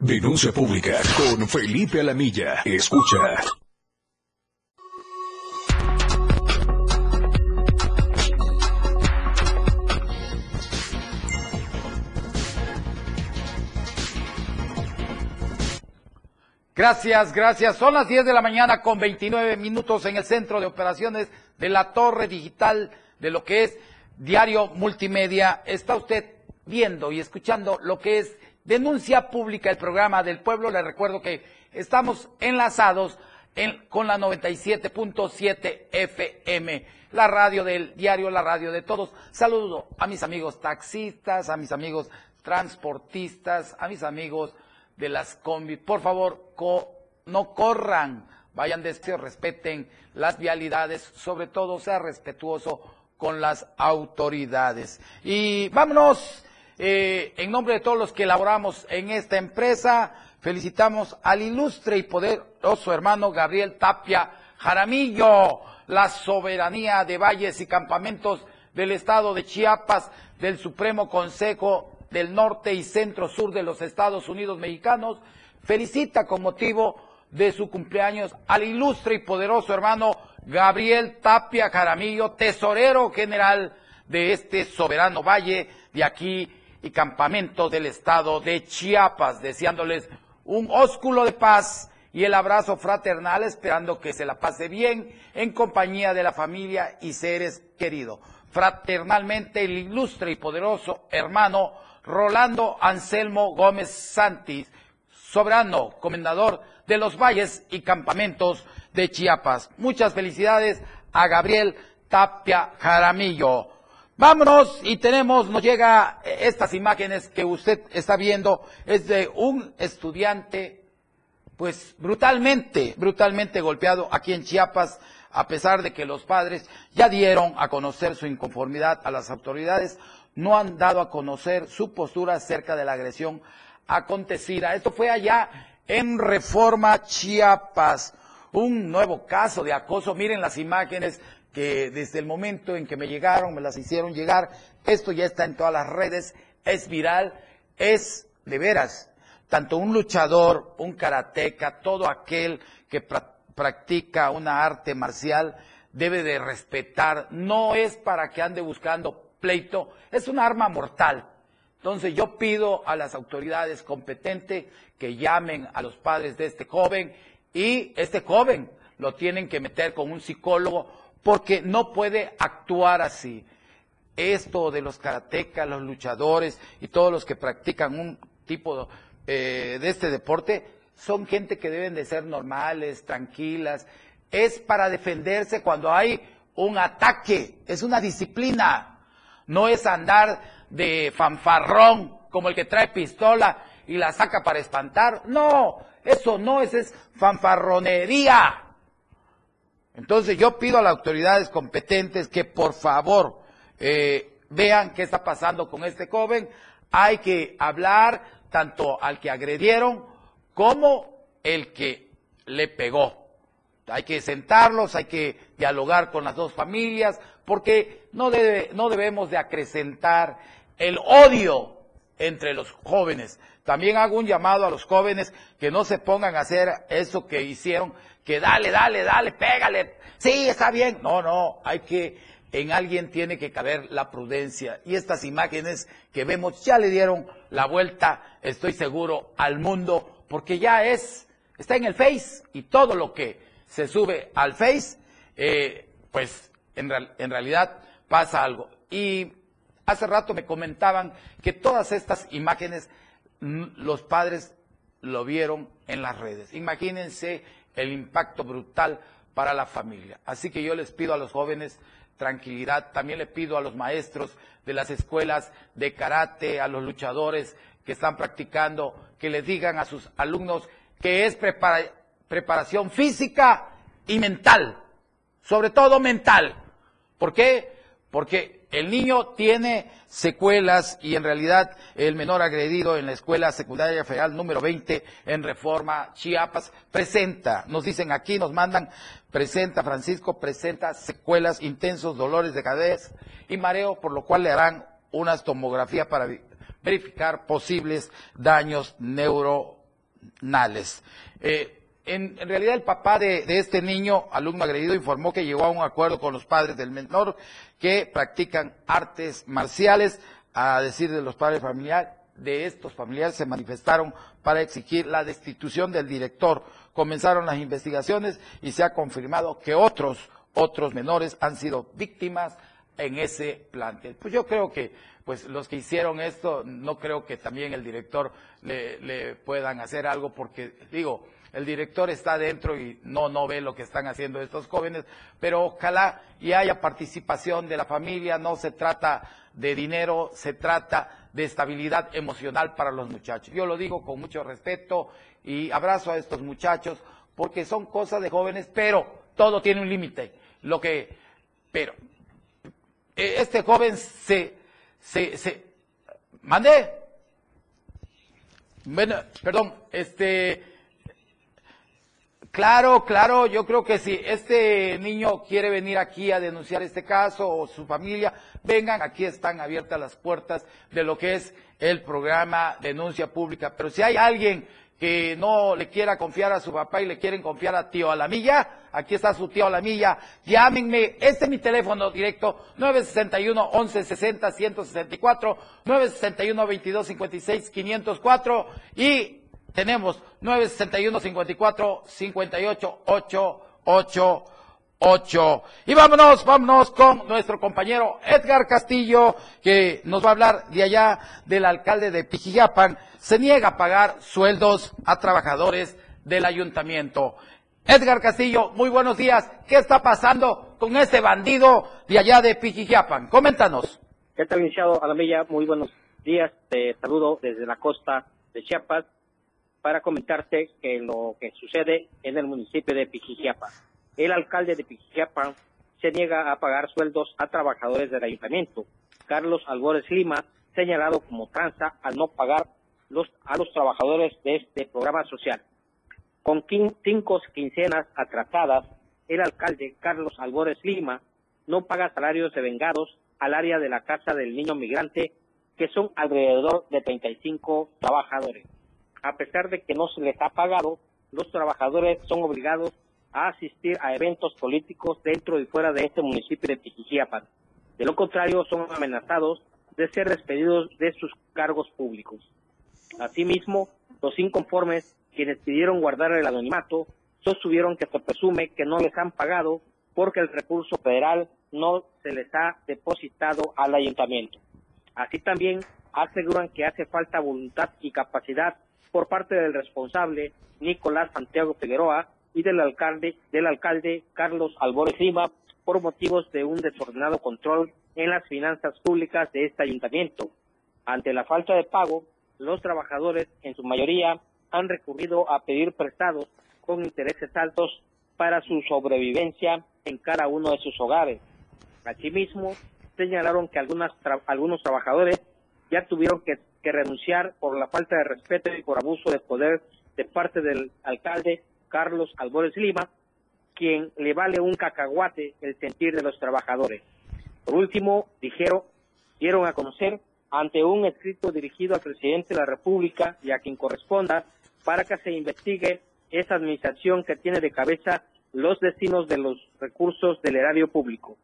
Denuncia pública con Felipe Alamilla. Escucha. Gracias, gracias. Son las 10 de la mañana con 29 minutos en el centro de operaciones de la torre digital de lo que es Diario Multimedia. Está usted viendo y escuchando lo que es Denuncia Pública, el programa del pueblo. Le recuerdo que estamos enlazados en, con la 97.7 FM, la radio del diario, la radio de todos. Saludo a mis amigos taxistas, a mis amigos transportistas, a mis amigos de las combi. Por favor, no corran, vayan despacio, respeten las vialidades, sobre todo sea respetuoso con las autoridades. Y vámonos, eh, en nombre de todos los que elaboramos en esta empresa, felicitamos al ilustre y poderoso hermano Gabriel Tapia Jaramillo, la soberanía de valles y campamentos del estado de Chiapas, del Supremo Consejo del Norte y Centro Sur de los Estados Unidos Mexicanos, felicita con motivo de su cumpleaños al ilustre y poderoso hermano Gabriel Tapia Jaramillo, tesorero general de este soberano valle de aquí y campamento del estado de Chiapas, deseándoles un ósculo de paz y el abrazo fraternal, esperando que se la pase bien en compañía de la familia y seres queridos. Fraternalmente el ilustre y poderoso hermano Rolando Anselmo Gómez Santis, soberano comendador de los valles y campamentos de Chiapas. Muchas felicidades a Gabriel Tapia Jaramillo. Vámonos y tenemos, nos llega eh, estas imágenes que usted está viendo, es de un estudiante, pues brutalmente, brutalmente golpeado aquí en Chiapas, a pesar de que los padres ya dieron a conocer su inconformidad a las autoridades, no han dado a conocer su postura acerca de la agresión acontecida. Esto fue allá en Reforma Chiapas, un nuevo caso de acoso. Miren las imágenes que desde el momento en que me llegaron, me las hicieron llegar. Esto ya está en todas las redes, es viral, es de veras, tanto un luchador, un karateca, todo aquel que practica una arte marcial debe de respetar, no es para que ande buscando pleito, es un arma mortal. Entonces yo pido a las autoridades competentes que llamen a los padres de este joven y este joven lo tienen que meter con un psicólogo porque no puede actuar así. Esto de los karatecas, los luchadores y todos los que practican un tipo eh, de este deporte son gente que deben de ser normales, tranquilas. Es para defenderse cuando hay un ataque, es una disciplina. No es andar de fanfarrón como el que trae pistola y la saca para espantar. No, eso no es, es fanfarronería. Entonces yo pido a las autoridades competentes que por favor eh, vean qué está pasando con este joven. Hay que hablar tanto al que agredieron como el que le pegó. Hay que sentarlos, hay que dialogar con las dos familias, porque no, debe, no debemos de acrecentar el odio entre los jóvenes. También hago un llamado a los jóvenes que no se pongan a hacer eso que hicieron que dale, dale, dale, pégale, sí, está bien. No, no, hay que, en alguien tiene que caber la prudencia. Y estas imágenes que vemos ya le dieron la vuelta, estoy seguro, al mundo, porque ya es, está en el Face y todo lo que se sube al Face, eh, pues en, en realidad pasa algo. Y hace rato me comentaban que todas estas imágenes mm, los padres lo vieron en las redes. Imagínense el impacto brutal para la familia. Así que yo les pido a los jóvenes tranquilidad, también le pido a los maestros de las escuelas de karate, a los luchadores que están practicando, que les digan a sus alumnos que es preparación física y mental, sobre todo mental. ¿Por qué? Porque el niño tiene secuelas y en realidad el menor agredido en la escuela secundaria federal número 20 en Reforma Chiapas presenta, nos dicen aquí, nos mandan, presenta Francisco, presenta secuelas, intensos dolores de cabeza y mareo, por lo cual le harán unas tomografías para verificar posibles daños neuronales. Eh, en, realidad el papá de, este niño, alumno agredido, informó que llegó a un acuerdo con los padres del menor que practican artes marciales. A decir de los padres familiares, de estos familiares se manifestaron para exigir la destitución del director. Comenzaron las investigaciones y se ha confirmado que otros, otros menores han sido víctimas en ese plantel. Pues yo creo que pues los que hicieron esto, no creo que también el director le, puedan hacer algo porque, digo, el director está dentro y no, no ve lo que están haciendo estos jóvenes, pero ojalá y haya participación de la familia, no se trata de dinero, se trata de estabilidad emocional para los muchachos. Yo lo digo con mucho respeto y abrazo a estos muchachos porque son cosas de jóvenes, pero todo tiene un límite. Lo que, pero, e, este joven se, se, se, mandé, bueno, perdón, este, Claro, claro, yo creo que si este niño quiere venir aquí a denunciar este caso o su familia, vengan, aquí están abiertas las puertas de lo que es el programa Denuncia Pública. Pero si hay alguien que no le quiera confiar a su papá y le quieren confiar a tío Alamilla, aquí está su tío Alamilla, llámenme, este es mi teléfono directo, 961 1160 164, 961 2256 504 y tenemos 961 54 58 888. Y vámonos, vámonos con nuestro compañero Edgar Castillo, que nos va a hablar de allá del alcalde de Pijijapan. Se niega a pagar sueldos a trabajadores del ayuntamiento. Edgar Castillo, muy buenos días. ¿Qué está pasando con este bandido de allá de Pijijapan? Coméntanos. ¿Qué tal, iniciado Alamilla? Muy buenos días. Te saludo desde la costa de Chiapas para comentarte que lo que sucede en el municipio de Pijijiapa. El alcalde de Pijijiapa se niega a pagar sueldos a trabajadores del ayuntamiento. Carlos Albores Lima, señalado como tranza al no pagar los, a los trabajadores de este programa social. Con cinco quincenas atrasadas, el alcalde Carlos Albores Lima no paga salarios de vengados al área de la Casa del Niño Migrante que son alrededor de 35 trabajadores. A pesar de que no se les ha pagado, los trabajadores son obligados a asistir a eventos políticos dentro y fuera de este municipio de Pijijiapan. De lo contrario, son amenazados de ser despedidos de sus cargos públicos. Asimismo, los inconformes, quienes pidieron guardar el anonimato, sostuvieron que se presume que no les han pagado porque el recurso federal no se les ha depositado al ayuntamiento. Así también aseguran que hace falta voluntad y capacidad por parte del responsable Nicolás Santiago Figueroa y del alcalde, del alcalde Carlos Albores Lima por motivos de un desordenado control en las finanzas públicas de este ayuntamiento. Ante la falta de pago, los trabajadores, en su mayoría, han recurrido a pedir prestados con intereses altos para su sobrevivencia en cada uno de sus hogares. Asimismo, señalaron que algunas algunos trabajadores ya tuvieron que, que renunciar por la falta de respeto y por abuso de poder de parte del alcalde Carlos Albores Lima, quien le vale un cacahuate el sentir de los trabajadores. Por último, dijeron, dieron a conocer ante un escrito dirigido al presidente de la República y a quien corresponda para que se investigue esa administración que tiene de cabeza los destinos de los recursos del erario público.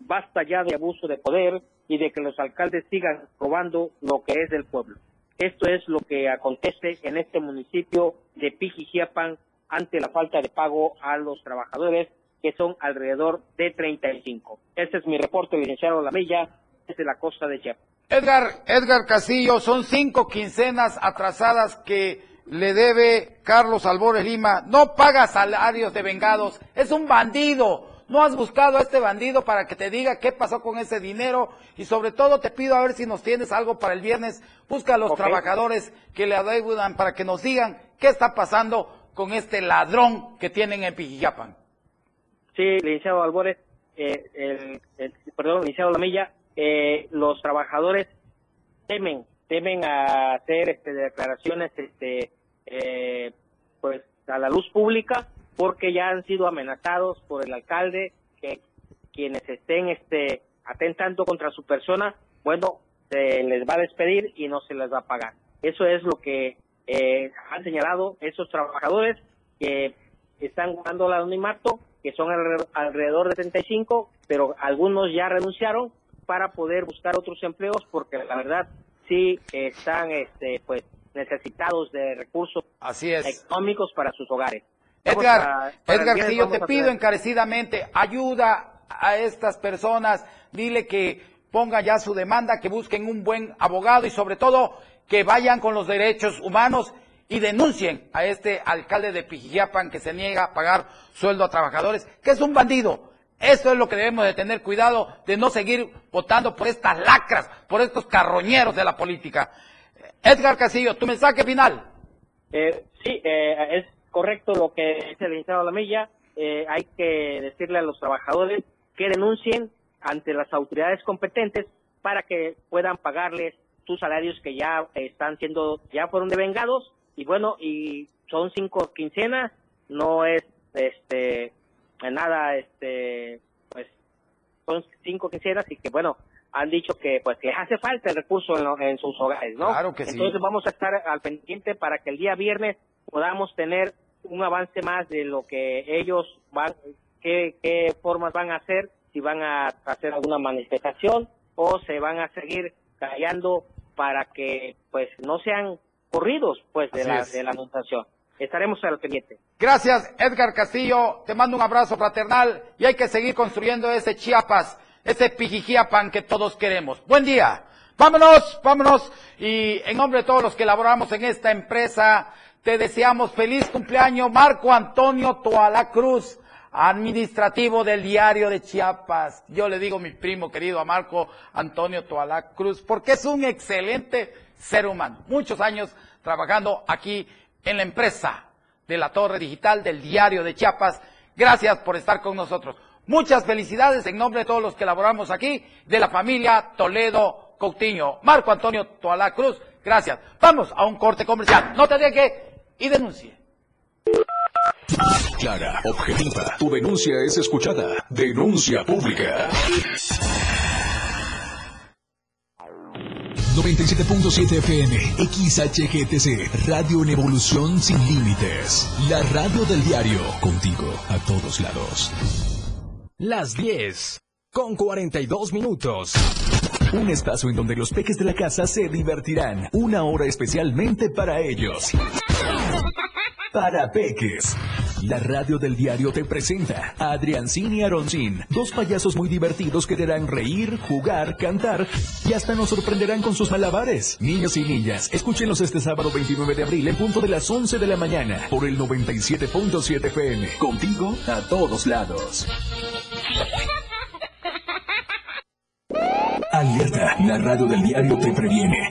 Basta ya de abuso de poder y de que los alcaldes sigan robando lo que es del pueblo. Esto es lo que acontece en este municipio de Pijijiapan ante la falta de pago a los trabajadores, que son alrededor de 35. Este es mi reporte, licenciado Lamilla, desde la costa de Chiapas. Edgar, Edgar Casillo, son cinco quincenas atrasadas que le debe Carlos Albores Lima. No paga salarios de vengados, es un bandido. No has buscado a este bandido para que te diga qué pasó con ese dinero y sobre todo te pido a ver si nos tienes algo para el viernes. Busca a los trabajadores que le adeudan para que nos digan qué está pasando con este ladrón que tienen en Pijijapan. Sí, licenciado Albores, eh, el, perdón, licenciado Lamilla, eh, los trabajadores temen, temen a hacer este, declaraciones este, eh, pues a la luz pública porque ya han sido amenazados por el alcalde que quienes estén este atentando contra su persona, bueno, se les va a despedir y no se les va a pagar. Eso es lo que eh, han señalado esos trabajadores que están ganando el anonimato, que son alrededor de 35, pero algunos ya renunciaron para poder buscar otros empleos porque la verdad sí están este pues necesitados de recursos económicos para sus hogares. Edgar, Edgar, si yo te pido encarecidamente, ayuda a estas personas, dile que pongan ya su demanda, que busquen un buen abogado y sobre todo que vayan con los derechos humanos y denuncien a este alcalde de Pijiapan que se niega a pagar sueldo a trabajadores, que es un bandido. Esto es lo que debemos de tener cuidado de no seguir votando por estas lacras, por estos carroñeros de la política. Edgar Casillo, tu mensaje final. Eh, sí, eh, es correcto lo que dice el licenciado Lamilla. Eh, hay que decirle a los trabajadores que denuncien ante las autoridades competentes para que puedan pagarles sus salarios que ya están siendo, ya fueron devengados y bueno, y son cinco quincenas, no es este nada, este, pues son cinco quincenas y que bueno, han dicho que pues les hace falta el recurso en, sus hogares, ¿no? Claro que Entonces vamos a estar al pendiente para que el día viernes podamos tener un avance más de lo que ellos van, qué, qué formas van a hacer, si van a hacer alguna manifestación o se van a seguir callando para que pues no sean corridos pues de la, de la anotación. Estaremos al pendiente. Gracias, Edgar Castillo. Te mando un abrazo fraternal y hay que seguir construyendo ese Chiapas ese Pijijiapan que todos queremos. Buen día. Vámonos, vámonos. Y en nombre de todos los que elaboramos en esta empresa, te deseamos feliz cumpleaños, Marco Antonio Toala Cruz, administrativo del diario de Chiapas. Yo le digo mi primo querido a Marco Antonio Toala Cruz, porque es un excelente ser humano. Muchos años trabajando aquí en la empresa de la Torre Digital del diario de Chiapas. Gracias por estar con nosotros. Muchas felicidades en nombre de todos los que elaboramos aquí, de la familia Toledo Coutinho. Marco Antonio Toalá Cruz, gracias. Vamos a un corte comercial. No te deje y denuncie. Clara, objetiva. Tu denuncia es escuchada. Denuncia pública. 97.7 FM, XHGTC, Radio en Evolución Sin Límites. La radio del diario, contigo a todos lados. Las 10, con 42 minutos. Un espacio en donde los peques de la casa se divertirán. Una hora especialmente para ellos. Para peques. La radio del diario te presenta a Adriancín y Aroncín, dos payasos muy divertidos que te harán reír, jugar, cantar y hasta nos sorprenderán con sus malabares. Niños y niñas, escúchenos este sábado 29 de abril en punto de las 11 de la mañana por el 97.7 FM. Contigo a todos lados. Alerta, la radio del diario te previene.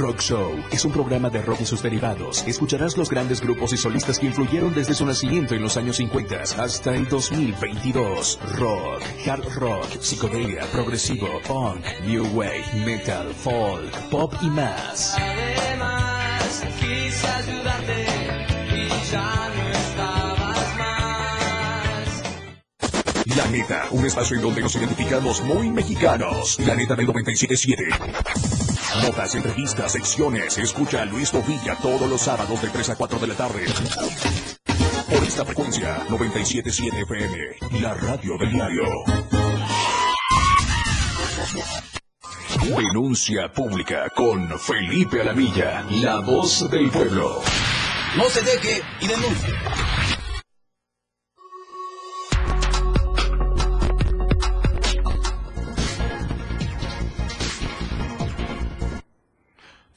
Rock Show es un programa de rock y sus derivados. Escucharás los grandes grupos y solistas que influyeron desde su nacimiento en los años 50 hasta el 2022. Rock, hard rock, psicodelia, progresivo, punk, new wave, metal, folk, pop y más. Además, quise ayudarte y ya La neta, un espacio en donde nos identificamos muy mexicanos. La neta del 97.7. Notas, entrevistas, secciones. Escucha a Luis Tovilla todos los sábados de 3 a 4 de la tarde. Por esta frecuencia, 97.7 FM, la radio del diario. Denuncia pública con Felipe Alamilla, la voz del pueblo. No se deje y denuncie.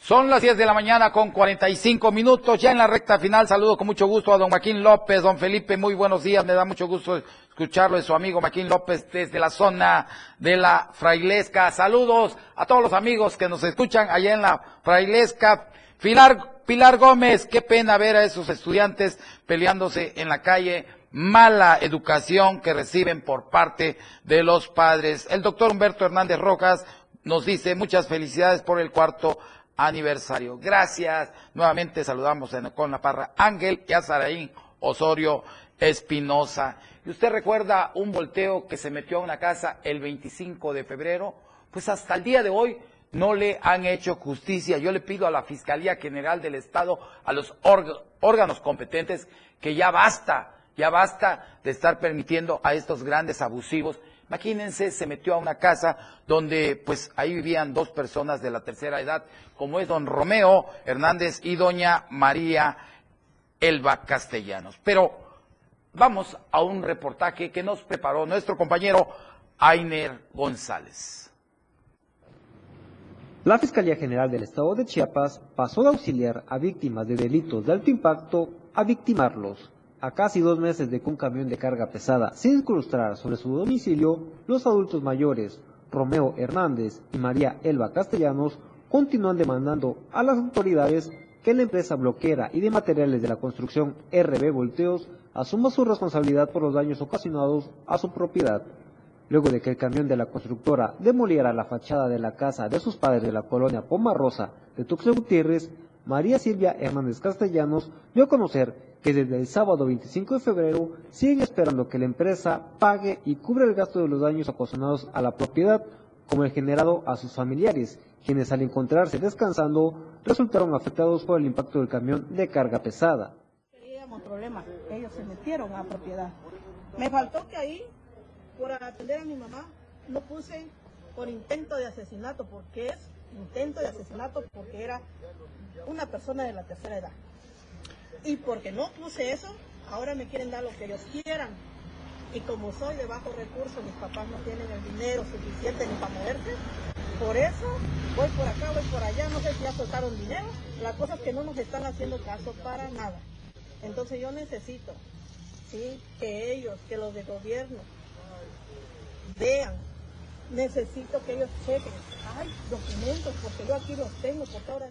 Son las 10 de la mañana con 45 minutos, ya en la recta final. Saludo con mucho gusto a don Joaquín López, don Felipe, muy buenos días. Me da mucho gusto escucharlo de su amigo Joaquín López desde la zona de la Frailesca. Saludos a todos los amigos que nos escuchan allá en la Frailesca. Pilar, Pilar Gómez, qué pena ver a esos estudiantes peleándose en la calle. Mala educación que reciben por parte de los padres. El doctor Humberto Hernández Rojas nos dice muchas felicidades por el cuarto aniversario. Gracias. Nuevamente saludamos con la parra Ángel y a Saraín Osorio Espinosa. ¿Y usted recuerda un volteo que se metió a una casa el 25 de febrero? Pues hasta el día de hoy no le han hecho justicia. Yo le pido a la Fiscalía General del Estado, a los órganos competentes, que ya basta, ya basta de estar permitiendo a estos grandes abusivos Imagínense, se metió a una casa donde pues ahí vivían dos personas de la tercera edad, como es don Romeo Hernández y doña María Elba Castellanos. Pero vamos a un reportaje que nos preparó nuestro compañero Ainer González. La Fiscalía General del Estado de Chiapas pasó de auxiliar a víctimas de delitos de alto impacto a victimarlos. A casi dos meses de que un camión de carga pesada se incrustara sobre su domicilio, los adultos mayores, Romeo Hernández y María Elba Castellanos, continúan demandando a las autoridades que la empresa bloquera y de materiales de la construcción RB Volteos asuma su responsabilidad por los daños ocasionados a su propiedad. Luego de que el camión de la constructora demoliera la fachada de la casa de sus padres de la colonia Rosa de Tuxtla Gutiérrez, María Silvia Hernández Castellanos dio a conocer que desde el sábado 25 de febrero siguen esperando que la empresa pague y cubra el gasto de los daños ocasionados a la propiedad, como el generado a sus familiares, quienes al encontrarse descansando resultaron afectados por el impacto del camión de carga pesada. Teníamos problemas, ellos se metieron a la propiedad. Me faltó que ahí, por atender a mi mamá, no puse por intento de asesinato, porque es intento de asesinato porque era una persona de la tercera edad. Y porque no puse eso, ahora me quieren dar lo que ellos quieran. Y como soy de bajo recursos, mis papás no tienen el dinero suficiente ni para moverse, por eso voy por acá, voy por allá, no sé si ya soltaron dinero, la cosa es que no nos están haciendo caso para nada. Entonces yo necesito, sí, que ellos, que los de gobierno, vean, necesito que ellos chequen, hay documentos, porque yo aquí los tengo, porque ahora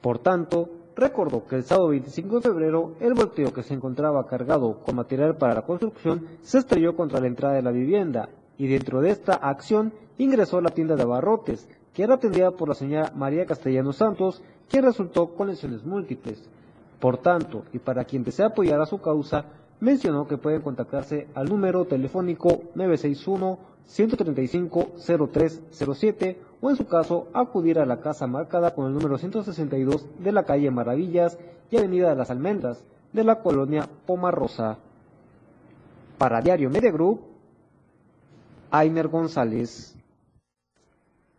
Por tanto, recordó que el sábado 25 de febrero el volteo que se encontraba cargado con material para la construcción se estrelló contra la entrada de la vivienda y dentro de esta acción ingresó la tienda de abarrotes, que era atendida por la señora María Castellano Santos, quien resultó con lesiones múltiples. Por tanto, y para quien desea apoyar a su causa, mencionó que pueden contactarse al número telefónico 961-135-0307 o en su caso acudir a la casa marcada con el número 162 de la calle Maravillas y Avenida de las Almendras de la colonia Pomarrosa. Para Diario Media Group, Ainer González.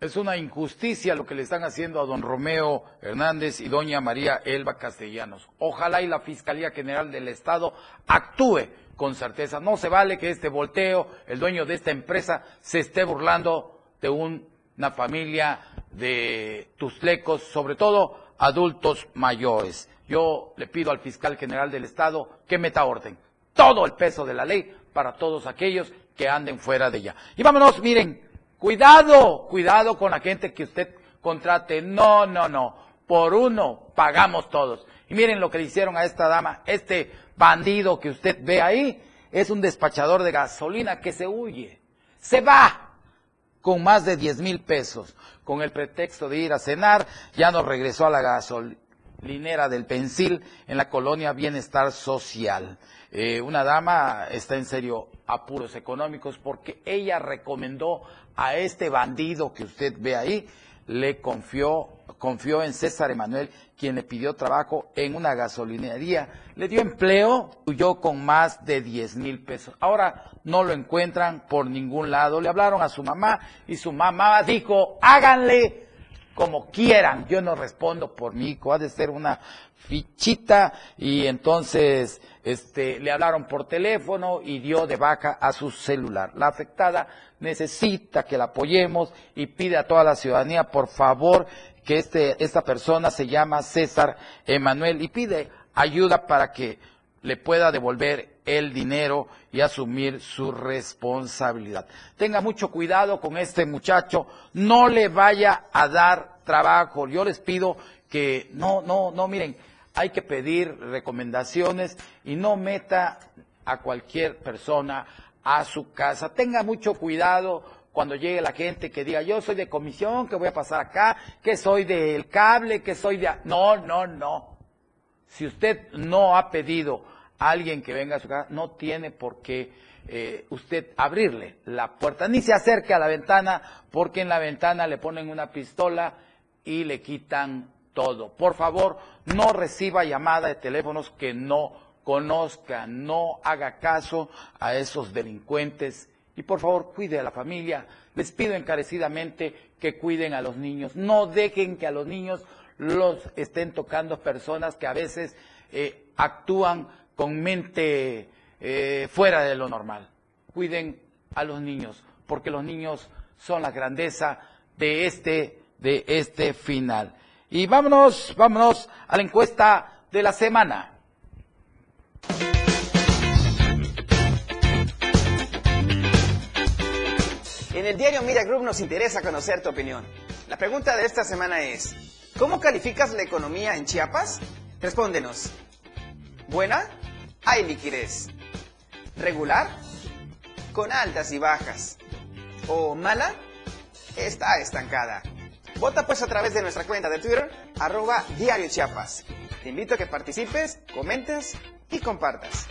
Es una injusticia lo que le están haciendo a don Romeo Hernández y doña María Elba Castellanos. Ojalá y la Fiscalía General del Estado actúe con certeza. No se vale que este volteo, el dueño de esta empresa, se esté burlando de una familia de tuslecos, sobre todo adultos mayores. Yo le pido al fiscal general del Estado que meta orden. Todo el peso de la ley para todos aquellos que anden fuera de ella. Y vámonos, miren, Cuidado, cuidado con la gente que usted contrate. No, no, no. Por uno pagamos todos. Y miren lo que le hicieron a esta dama. Este bandido que usted ve ahí es un despachador de gasolina que se huye. Se va con más de 10 mil pesos. Con el pretexto de ir a cenar, ya no regresó a la gasolinera del Pensil en la colonia Bienestar Social. Eh, una dama está en serio apuros económicos porque ella recomendó a este bandido que usted ve ahí, le confió, confió en César Emanuel, quien le pidió trabajo en una gasolinería, le dio empleo, huyó con más de 10 mil pesos. Ahora no lo encuentran por ningún lado. Le hablaron a su mamá y su mamá dijo, háganle como quieran. Yo no respondo por mi hijo, ha de ser una fichita y entonces este, le hablaron por teléfono y dio de baja a su celular. La afectada necesita que la apoyemos y pide a toda la ciudadanía, por favor, que este, esta persona se llama César Emanuel y pide ayuda para que le pueda devolver el dinero y asumir su responsabilidad. Tenga mucho cuidado con este muchacho, no le vaya a dar trabajo. Yo les pido que no, no, no, miren, hay que pedir recomendaciones y no meta a cualquier persona a su casa. Tenga mucho cuidado cuando llegue la gente que diga, yo soy de comisión, que voy a pasar acá, que soy del cable, que soy de... No, no, no. Si usted no ha pedido a alguien que venga a su casa, no tiene por qué eh, usted abrirle la puerta, ni se acerque a la ventana, porque en la ventana le ponen una pistola y le quitan todo. Por favor, no reciba llamada de teléfonos que no conozca, no haga caso a esos delincuentes y por favor cuide a la familia. Les pido encarecidamente que cuiden a los niños. No dejen que a los niños los estén tocando personas que a veces eh, actúan con mente eh, fuera de lo normal. Cuiden a los niños, porque los niños son la grandeza de este, de este final. Y vámonos, vámonos a la encuesta de la semana. En el diario Mira Group nos interesa conocer tu opinión. La pregunta de esta semana es, ¿cómo calificas la economía en Chiapas? Respóndenos. ¿Buena? Hay liquidez. ¿Regular? Con altas y bajas. ¿O mala? Está estancada. Vota pues a través de nuestra cuenta de Twitter, arroba Diario Chiapas. Te invito a que participes, comentes y compartas.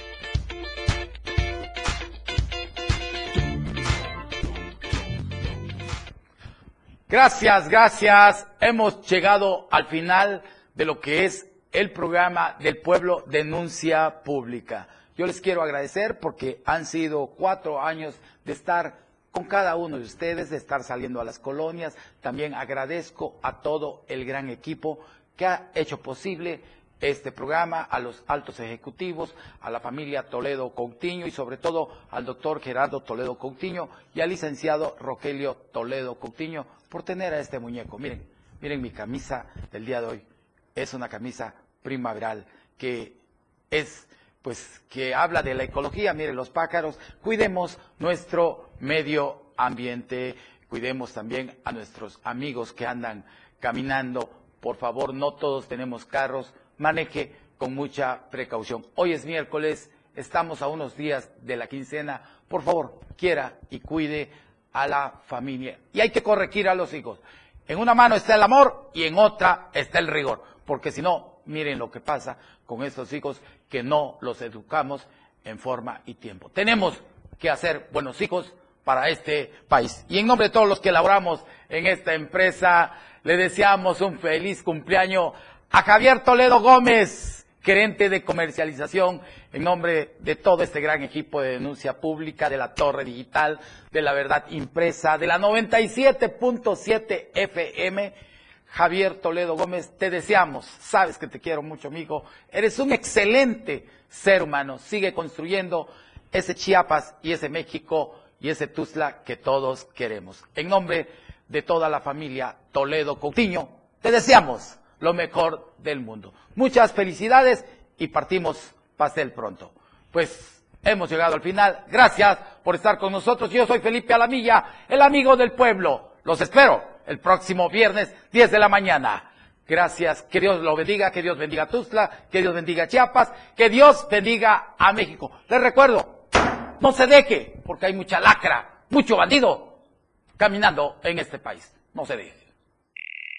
Gracias, gracias. Hemos llegado al final de lo que es el programa del pueblo Denuncia Pública. Yo les quiero agradecer porque han sido cuatro años de estar con cada uno de ustedes, de estar saliendo a las colonias. También agradezco a todo el gran equipo que ha hecho posible este programa, a los altos ejecutivos, a la familia Toledo Coutinho y sobre todo al doctor Gerardo Toledo Coutinho y al licenciado Rogelio Toledo Coutinho por tener a este muñeco. Miren, miren mi camisa del día de hoy. Es una camisa primaveral que es pues que habla de la ecología, miren los pájaros, cuidemos nuestro medio ambiente, cuidemos también a nuestros amigos que andan caminando, por favor, no todos tenemos carros, maneje con mucha precaución. Hoy es miércoles, estamos a unos días de la quincena, por favor, quiera y cuide a la familia. Y hay que corregir a los hijos. En una mano está el amor y en otra está el rigor, porque si no, miren lo que pasa con estos hijos que no los educamos en forma y tiempo. Tenemos que hacer buenos hijos para este país. Y en nombre de todos los que laboramos en esta empresa, le deseamos un feliz cumpleaños a Javier Toledo Gómez, gerente de comercialización, en nombre de todo este gran equipo de denuncia pública, de la Torre Digital, de la Verdad Impresa, de la 97.7 FM. Javier Toledo Gómez, te deseamos, sabes que te quiero mucho, amigo. Eres un excelente ser humano. Sigue construyendo ese Chiapas y ese México y ese Tuzla que todos queremos. En nombre de toda la familia Toledo Coutinho, te deseamos lo mejor del mundo. Muchas felicidades y partimos pastel pronto. Pues hemos llegado al final. Gracias por estar con nosotros. Yo soy Felipe Alamilla, el amigo del pueblo. Los espero el próximo viernes, 10 de la mañana. Gracias, que Dios lo bendiga, que Dios bendiga a Tuzla, que Dios bendiga a Chiapas, que Dios bendiga a México. Les recuerdo, no se deje, porque hay mucha lacra, mucho bandido caminando en este país. No se deje.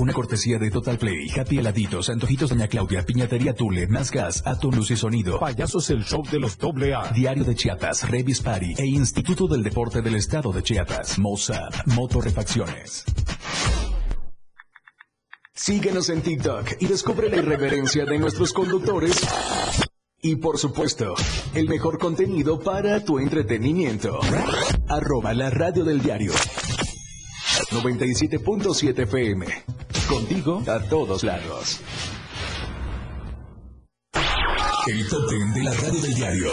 Una cortesía de Total Play, Happy Heladitos, Antojitos Doña Claudia, Piñatería Tule, Más Gas, Atom Luz y Sonido, Payasos el Show de los Doble A, Diario de Chiapas, Revis Party e Instituto del Deporte del Estado de Chiapas, Mossad, Motorrefacciones. Síguenos en TikTok y descubre la irreverencia de nuestros conductores. Y por supuesto, el mejor contenido para tu entretenimiento. Arroba la radio del diario. 97.7 FM. Contigo a todos lados. El top ten de la radio del diario.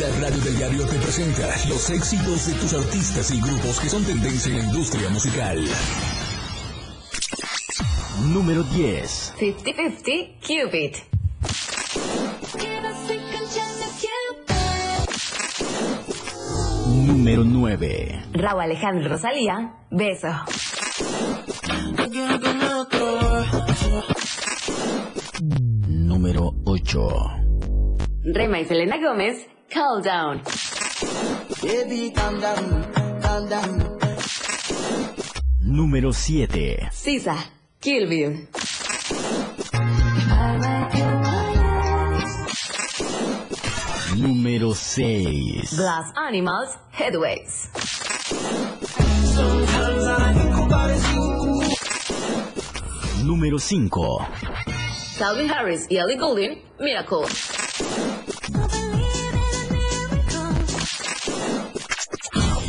La radio del diario te presenta los éxitos de tus artistas y grupos que son tendencia en la industria musical. Número 10. 50-50 Cupid. Número 9. Raúl Alejandro Rosalía, beso. Número 8. Rema y Selena Gómez, Calm Down. Número 7. Sisa, Kill Bill. Número 6. Glass Animals, Headways. Número 5. Calvin Harris y Ellie Goulding, Miracle.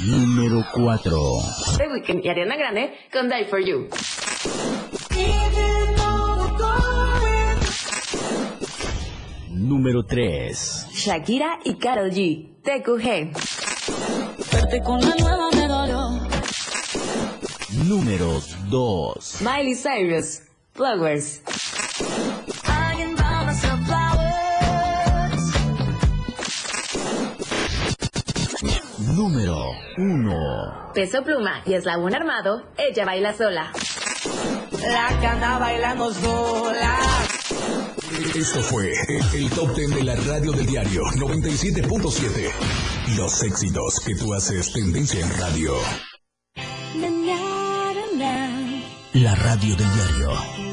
Número 4. The Weeknd y Ariana Grande con Die For You. Número 3. Shakira y Karol G. TQG. Verte con la nueva me dolió. Número 2. Miley Cyrus. Flowers. Número 1. Peso Pluma y Eslabón Armado. Ella baila sola. La cana bailando sola. Esto fue el top 10 de la radio del diario 97.7. Los éxitos que tú haces tendencia en radio. La radio del diario.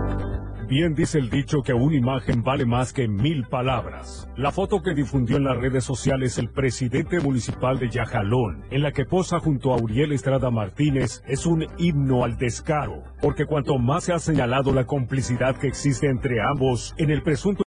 Bien dice el dicho que una imagen vale más que mil palabras. La foto que difundió en las redes sociales el presidente municipal de Yajalón, en la que posa junto a Uriel Estrada Martínez, es un himno al descaro, porque cuanto más se ha señalado la complicidad que existe entre ambos en el presunto